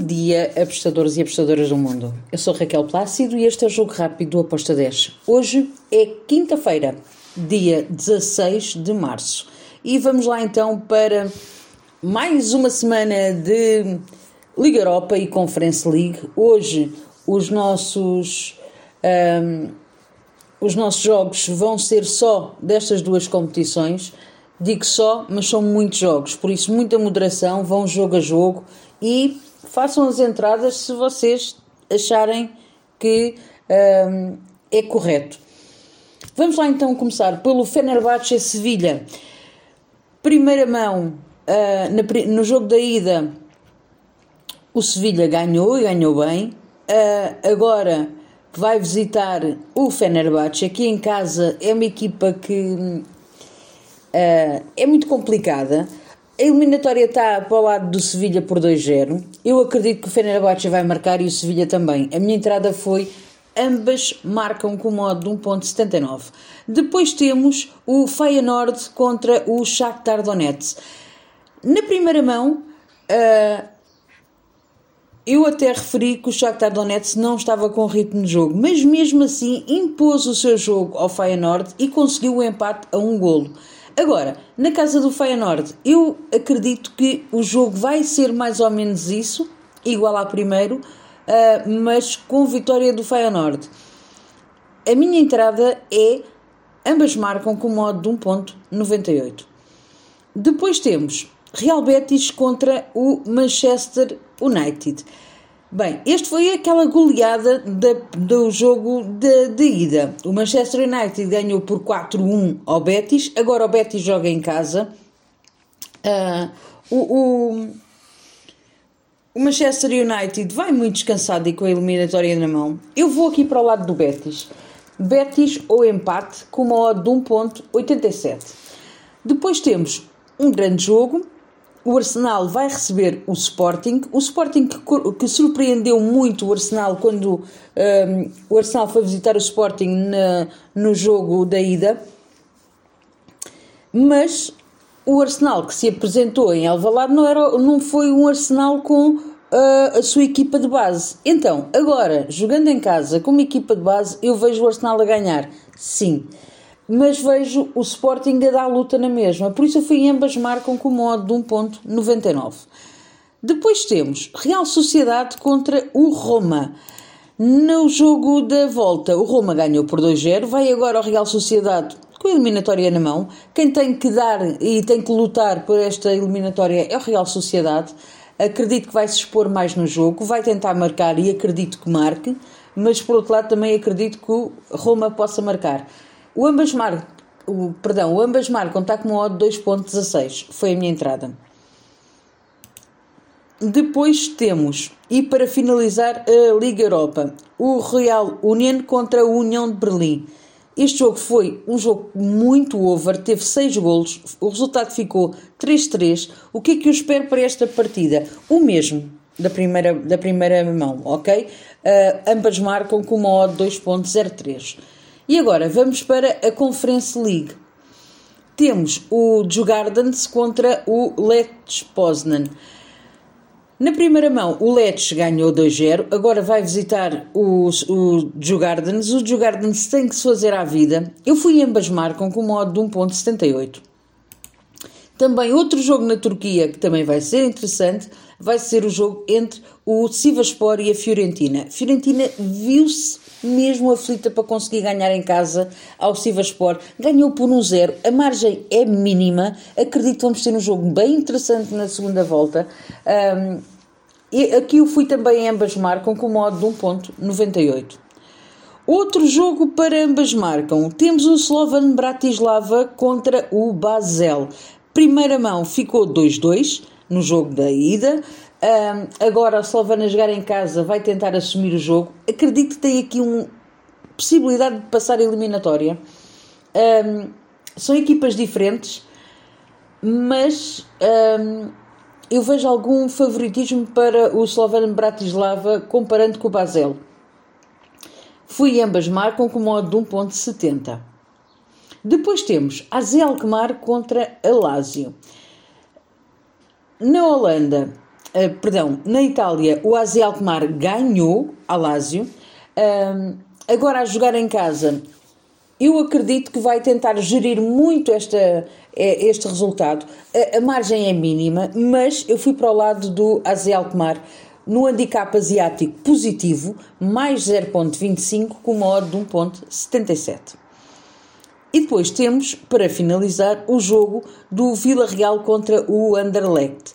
dia, apostadores e apostadoras do mundo. Eu sou Raquel Plácido e este é o Jogo Rápido do Aposta 10. Hoje é quinta-feira, dia 16 de março. E vamos lá então para mais uma semana de Liga Europa e Conference League. Hoje os nossos, um, os nossos jogos vão ser só destas duas competições. Digo só, mas são muitos jogos, por isso muita moderação, vão jogo a jogo e façam as entradas se vocês acharem que um, é correto. Vamos lá então começar pelo Fenerbahçe Sevilha. Primeira mão, uh, no jogo da ida, o Sevilha ganhou e ganhou bem. Uh, agora vai visitar o Fenerbahçe. Aqui em casa é uma equipa que uh, é muito complicada. A eliminatória está para o lado do Sevilha por 2-0. Eu acredito que o Fenerbahçe vai marcar e o Sevilha também. A minha entrada foi ambas marcam com modo de 1.79. Depois temos o Feyenoord contra o Shakhtar Donetsk. Na primeira mão, uh, eu até referi que o Shakhtar Donetsk não estava com ritmo de jogo, mas mesmo assim impôs o seu jogo ao Feyenoord e conseguiu o empate a um golo. Agora, na casa do Feyenoord, eu acredito que o jogo vai ser mais ou menos isso, igual ao primeiro, uh, mas com vitória do Feyenoord. A minha entrada é ambas marcam com modo de 1.98. Depois temos Real Betis contra o Manchester United. Bem, este foi aquela goleada de, do jogo de, de, ida. O Manchester United ganhou por 4-1 ao Betis, agora o Betis joga em casa. Uh, o, o, o, Manchester United vai muito descansado e com a eliminatória na mão. Eu vou aqui para o lado do Betis. Betis ou empate com uma odd de 1.87. Depois temos um grande jogo o Arsenal vai receber o Sporting. O Sporting que, que surpreendeu muito o Arsenal quando um, o Arsenal foi visitar o Sporting na, no jogo da ida. Mas o Arsenal que se apresentou em Alvalade não, era, não foi um Arsenal com uh, a sua equipa de base. Então, agora, jogando em casa com uma equipa de base, eu vejo o Arsenal a ganhar. Sim mas vejo o Sporting a dar luta na mesma. Por isso eu fui ambas marcam com modo de 1.99. Depois temos Real Sociedade contra o Roma. No jogo da volta, o Roma ganhou por 2-0, vai agora ao Real Sociedade com a eliminatória na mão. Quem tem que dar e tem que lutar por esta eliminatória é o Real Sociedade. Acredito que vai se expor mais no jogo, vai tentar marcar e acredito que marque, mas por outro lado também acredito que o Roma possa marcar. O ambas marcam, o, perdão, o ambas marcam está com uma odd 2.16. Foi a minha entrada. Depois temos, e para finalizar, a Liga Europa, o Real Union contra a União de Berlim. Este jogo foi um jogo muito over, teve 6 golos, o resultado ficou 3-3. O que é que eu espero para esta partida? O mesmo da primeira, da primeira mão, ok? Uh, ambas marcam com uma odd 2.03. E agora vamos para a Conference League. Temos o Jugardens contra o Lech Poznan. Na primeira mão, o Lech ganhou 2-0, agora vai visitar os, o Jugardens. O Jugardens tem que se fazer à vida. Eu fui ambas marcam com modo de 1.78. Também outro jogo na Turquia que também vai ser interessante vai ser o jogo entre o Sivaspor e a Fiorentina. Fiorentina viu-se mesmo aflita para conseguir ganhar em casa ao Sivaspor. Ganhou por um zero, a margem é mínima. Acredito que vamos ter um jogo bem interessante na segunda volta. Um, e aqui eu fui também ambas marcam com modo de 1.98. Outro jogo para ambas marcam. Temos o Slovan Bratislava contra o Basel. Primeira mão ficou 2-2 no jogo da ida. Agora a Slovana jogar em casa vai tentar assumir o jogo. Acredito que tem aqui uma possibilidade de passar a eliminatória. São equipas diferentes, mas eu vejo algum favoritismo para o Slovan Bratislava comparando com o Basel. Fui ambas marcam com modo de 1.70. Depois temos a Zelkmar contra a Lazio. Na Holanda, uh, perdão, na Itália o AZ Alkmaar ganhou a Lazio. Uh, agora a jogar em casa, eu acredito que vai tentar gerir muito esta, este resultado. A, a margem é mínima, mas eu fui para o lado do AZ Alkmaar no handicap asiático positivo, mais 0.25 com uma odd de 1.77. E depois temos, para finalizar, o jogo do Vila Real contra o Anderlecht.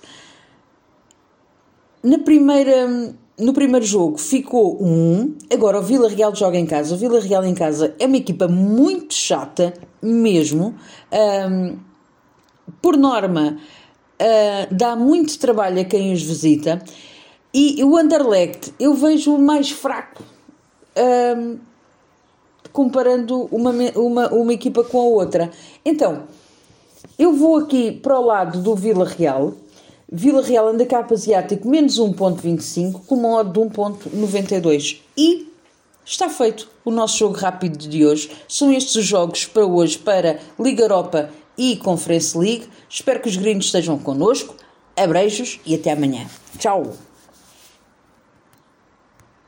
Na primeira, no primeiro jogo ficou 1 um, agora o Vila Real joga em casa. O Vila Real em casa é uma equipa muito chata, mesmo. Um, por norma, uh, dá muito trabalho a quem os visita. E o Anderlecht eu vejo mais fraco. Um, comparando uma, uma, uma equipa com a outra. Então, eu vou aqui para o lado do Vila Real. Vila Real handicap asiático menos 1.25 com uma odd de 1.92. E está feito o nosso jogo rápido de hoje. São estes os jogos para hoje para Liga Europa e Conference League. Espero que os gringos estejam connosco. Abreijos e até amanhã. Tchau!